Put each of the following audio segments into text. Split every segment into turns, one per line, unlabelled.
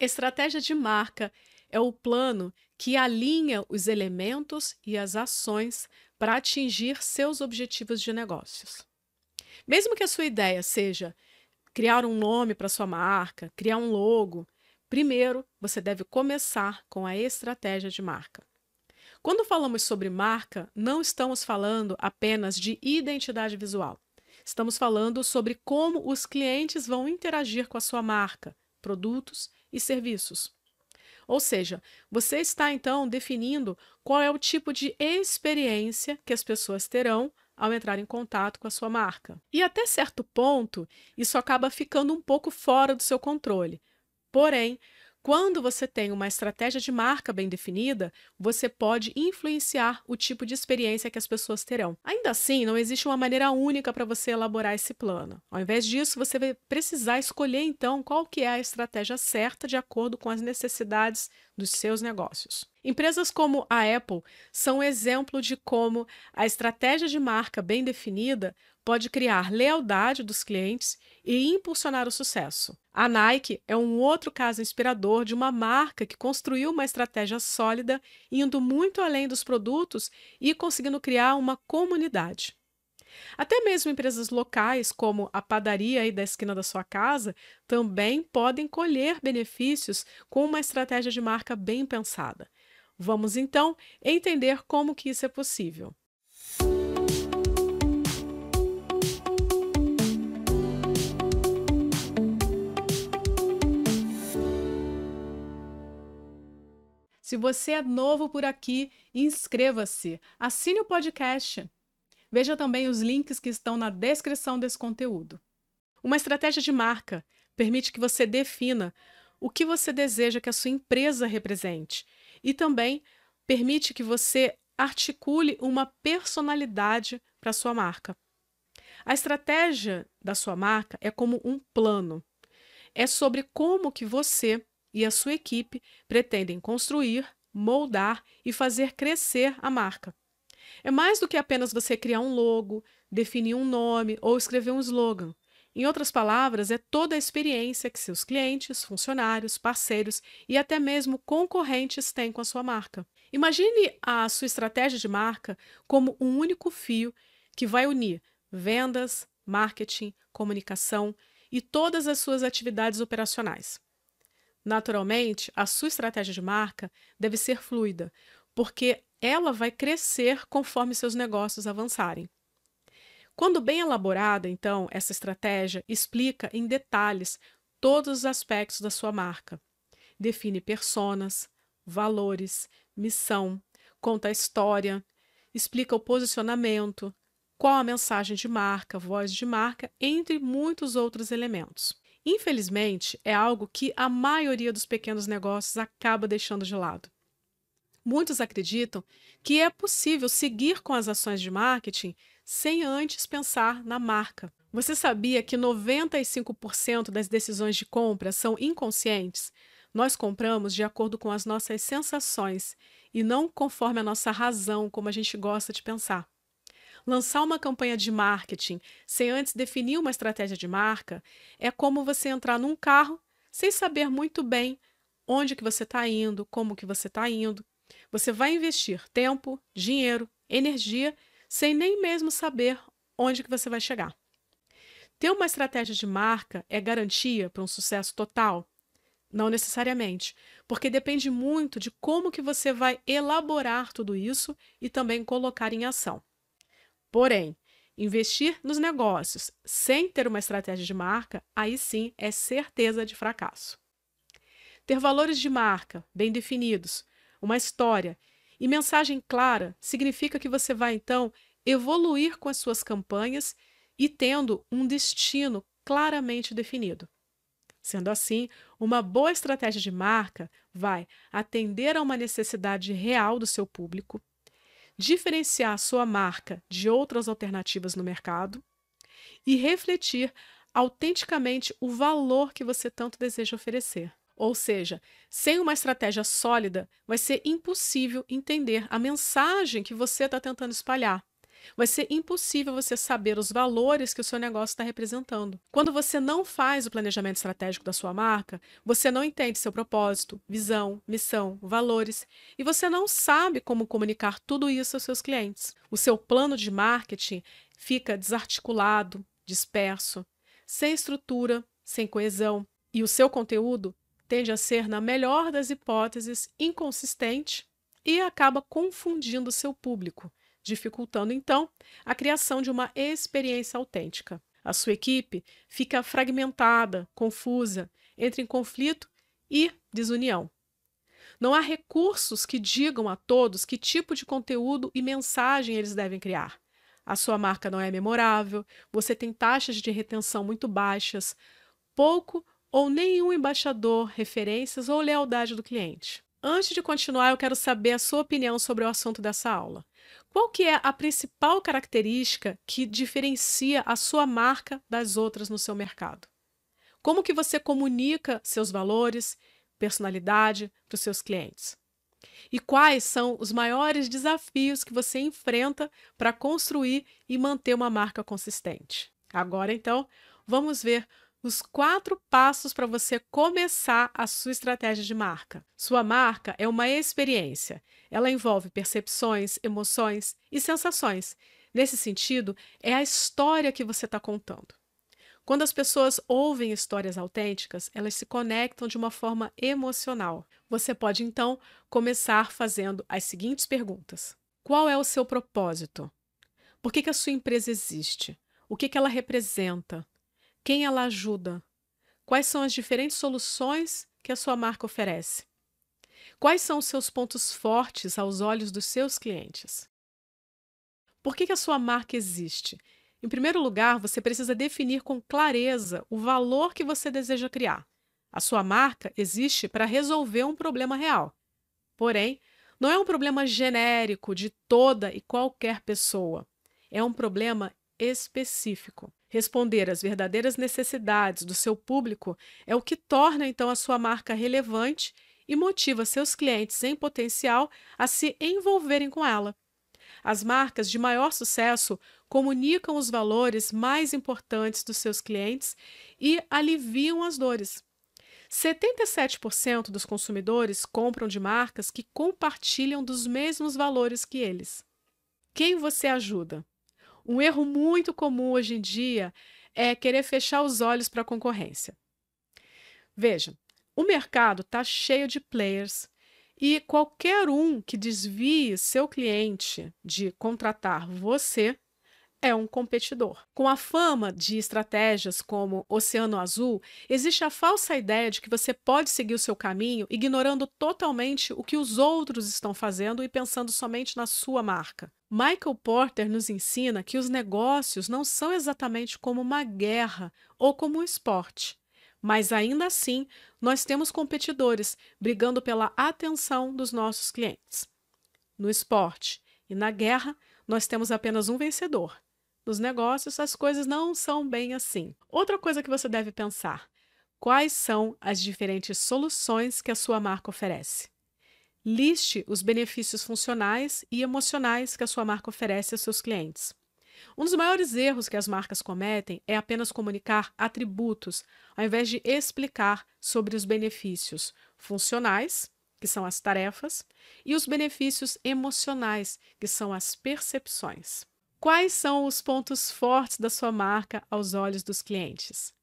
Estratégia de marca é o plano que alinha os elementos e as ações para atingir seus objetivos de negócios. Mesmo que a sua ideia seja criar um nome para sua marca, criar um logo, primeiro você deve começar com a estratégia de marca. Quando falamos sobre marca, não estamos falando apenas de identidade visual. Estamos falando sobre como os clientes vão interagir com a sua marca, produtos e serviços. Ou seja, você está então definindo qual é o tipo de experiência que as pessoas terão ao entrar em contato com a sua marca. E até certo ponto, isso acaba ficando um pouco fora do seu controle. Porém, quando você tem uma estratégia de marca bem definida, você pode influenciar o tipo de experiência que as pessoas terão. Ainda assim, não existe uma maneira única para você elaborar esse plano. Ao invés disso, você vai precisar escolher então qual que é a estratégia certa de acordo com as necessidades dos seus negócios. Empresas como a Apple são um exemplo de como a estratégia de marca bem definida pode criar lealdade dos clientes e impulsionar o sucesso. A Nike é um outro caso inspirador de uma marca que construiu uma estratégia sólida, indo muito além dos produtos e conseguindo criar uma comunidade. Até mesmo empresas locais, como a padaria aí da esquina da sua casa, também podem colher benefícios com uma estratégia de marca bem pensada. Vamos então entender como que isso é possível. Se você é novo por aqui, inscreva-se, assine o podcast. Veja também os links que estão na descrição desse conteúdo. Uma estratégia de marca permite que você defina o que você deseja que a sua empresa represente e também permite que você articule uma personalidade para a sua marca. A estratégia da sua marca é como um plano. É sobre como que você e a sua equipe pretendem construir, moldar e fazer crescer a marca. É mais do que apenas você criar um logo, definir um nome ou escrever um slogan. Em outras palavras, é toda a experiência que seus clientes, funcionários, parceiros e até mesmo concorrentes têm com a sua marca. Imagine a sua estratégia de marca como um único fio que vai unir vendas, marketing, comunicação e todas as suas atividades operacionais. Naturalmente, a sua estratégia de marca deve ser fluida, porque ela vai crescer conforme seus negócios avançarem. Quando bem elaborada, então, essa estratégia explica em detalhes todos os aspectos da sua marca. Define personas, valores, missão, conta a história, explica o posicionamento, qual a mensagem de marca, voz de marca, entre muitos outros elementos. Infelizmente, é algo que a maioria dos pequenos negócios acaba deixando de lado. Muitos acreditam que é possível seguir com as ações de marketing sem antes pensar na marca. Você sabia que 95% das decisões de compra são inconscientes? Nós compramos de acordo com as nossas sensações e não conforme a nossa razão, como a gente gosta de pensar. Lançar uma campanha de marketing sem antes definir uma estratégia de marca é como você entrar num carro sem saber muito bem onde que você está indo, como que você está indo. Você vai investir tempo, dinheiro, energia, sem nem mesmo saber onde que você vai chegar. Ter uma estratégia de marca é garantia para um sucesso total? Não necessariamente, porque depende muito de como que você vai elaborar tudo isso e também colocar em ação. Porém, investir nos negócios sem ter uma estratégia de marca, aí sim é certeza de fracasso. Ter valores de marca bem definidos, uma história e mensagem clara significa que você vai então evoluir com as suas campanhas e tendo um destino claramente definido. Sendo assim, uma boa estratégia de marca vai atender a uma necessidade real do seu público, diferenciar sua marca de outras alternativas no mercado e refletir autenticamente o valor que você tanto deseja oferecer. Ou seja, sem uma estratégia sólida, vai ser impossível entender a mensagem que você está tentando espalhar. Vai ser impossível você saber os valores que o seu negócio está representando. Quando você não faz o planejamento estratégico da sua marca, você não entende seu propósito, visão, missão, valores e você não sabe como comunicar tudo isso aos seus clientes. O seu plano de marketing fica desarticulado, disperso, sem estrutura, sem coesão e o seu conteúdo tende a ser, na melhor das hipóteses, inconsistente e acaba confundindo seu público dificultando então a criação de uma experiência autêntica. A sua equipe fica fragmentada, confusa, entra em conflito e desunião. Não há recursos que digam a todos que tipo de conteúdo e mensagem eles devem criar. A sua marca não é memorável, você tem taxas de retenção muito baixas, pouco ou nenhum embaixador, referências ou lealdade do cliente. Antes de continuar, eu quero saber a sua opinião sobre o assunto dessa aula. Qual que é a principal característica que diferencia a sua marca das outras no seu mercado? Como que você comunica seus valores, personalidade para os seus clientes? E quais são os maiores desafios que você enfrenta para construir e manter uma marca consistente? Agora, então, vamos ver os quatro passos para você começar a sua estratégia de marca. Sua marca é uma experiência. Ela envolve percepções, emoções e sensações. Nesse sentido, é a história que você está contando. Quando as pessoas ouvem histórias autênticas, elas se conectam de uma forma emocional. Você pode então começar fazendo as seguintes perguntas: Qual é o seu propósito? Por que, que a sua empresa existe? O que, que ela representa? Quem ela ajuda? Quais são as diferentes soluções que a sua marca oferece? Quais são os seus pontos fortes aos olhos dos seus clientes? Por que, que a sua marca existe? Em primeiro lugar, você precisa definir com clareza o valor que você deseja criar. A sua marca existe para resolver um problema real. Porém, não é um problema genérico de toda e qualquer pessoa. É um problema específico. Responder às verdadeiras necessidades do seu público é o que torna então a sua marca relevante e motiva seus clientes em potencial a se envolverem com ela. As marcas de maior sucesso comunicam os valores mais importantes dos seus clientes e aliviam as dores. 77% dos consumidores compram de marcas que compartilham dos mesmos valores que eles. Quem você ajuda? Um erro muito comum hoje em dia é querer fechar os olhos para a concorrência. Veja, o mercado está cheio de players e qualquer um que desvie seu cliente de contratar você é um competidor. Com a fama de estratégias como Oceano Azul, existe a falsa ideia de que você pode seguir o seu caminho ignorando totalmente o que os outros estão fazendo e pensando somente na sua marca. Michael Porter nos ensina que os negócios não são exatamente como uma guerra ou como um esporte. Mas ainda assim, nós temos competidores brigando pela atenção dos nossos clientes. No esporte e na guerra, nós temos apenas um vencedor, nos negócios, as coisas não são bem assim. Outra coisa que você deve pensar: quais são as diferentes soluções que a sua marca oferece? Liste os benefícios funcionais e emocionais que a sua marca oferece aos seus clientes. Um dos maiores erros que as marcas cometem é apenas comunicar atributos, ao invés de explicar sobre os benefícios funcionais, que são as tarefas, e os benefícios emocionais, que são as percepções. Quais são os pontos fortes da sua marca aos olhos dos clientes?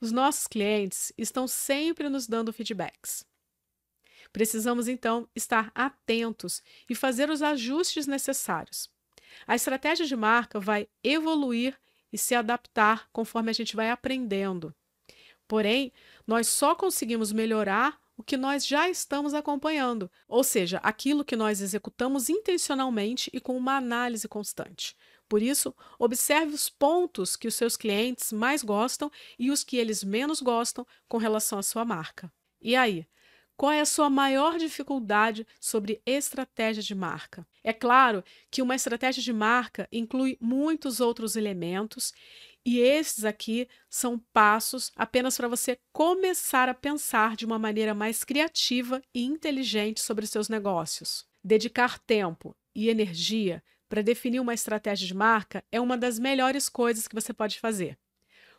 Os nossos clientes estão sempre nos dando feedbacks. Precisamos então estar atentos e fazer os ajustes necessários. A estratégia de marca vai evoluir e se adaptar conforme a gente vai aprendendo. Porém, nós só conseguimos melhorar o que nós já estamos acompanhando, ou seja, aquilo que nós executamos intencionalmente e com uma análise constante. Por isso, observe os pontos que os seus clientes mais gostam e os que eles menos gostam com relação à sua marca. E aí, qual é a sua maior dificuldade sobre estratégia de marca? É claro que uma estratégia de marca inclui muitos outros elementos e esses aqui são passos apenas para você começar a pensar de uma maneira mais criativa e inteligente sobre seus negócios. Dedicar tempo e energia para definir uma estratégia de marca é uma das melhores coisas que você pode fazer.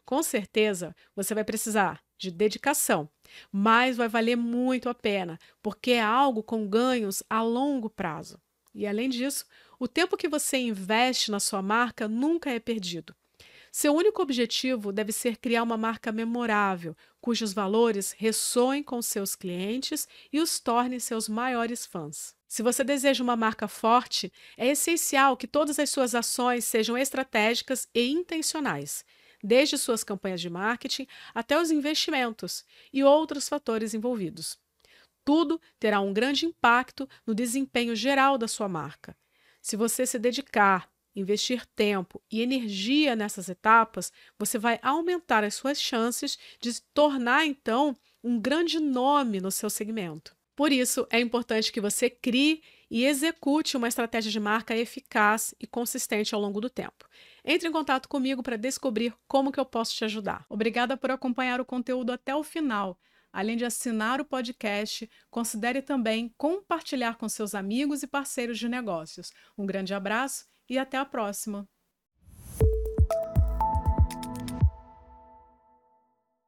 Com certeza, você vai precisar de dedicação, mas vai valer muito a pena, porque é algo com ganhos a longo prazo. E além disso, o tempo que você investe na sua marca nunca é perdido. Seu único objetivo deve ser criar uma marca memorável, cujos valores ressoem com seus clientes e os tornem seus maiores fãs. Se você deseja uma marca forte, é essencial que todas as suas ações sejam estratégicas e intencionais desde suas campanhas de marketing até os investimentos e outros fatores envolvidos. Tudo terá um grande impacto no desempenho geral da sua marca. Se você se dedicar, investir tempo e energia nessas etapas, você vai aumentar as suas chances de se tornar então um grande nome no seu segmento. Por isso, é importante que você crie e execute uma estratégia de marca eficaz e consistente ao longo do tempo. Entre em contato comigo para descobrir como que eu posso te ajudar. Obrigada por acompanhar o conteúdo até o final. Além de assinar o podcast, considere também compartilhar com seus amigos e parceiros de negócios. Um grande abraço e até a próxima!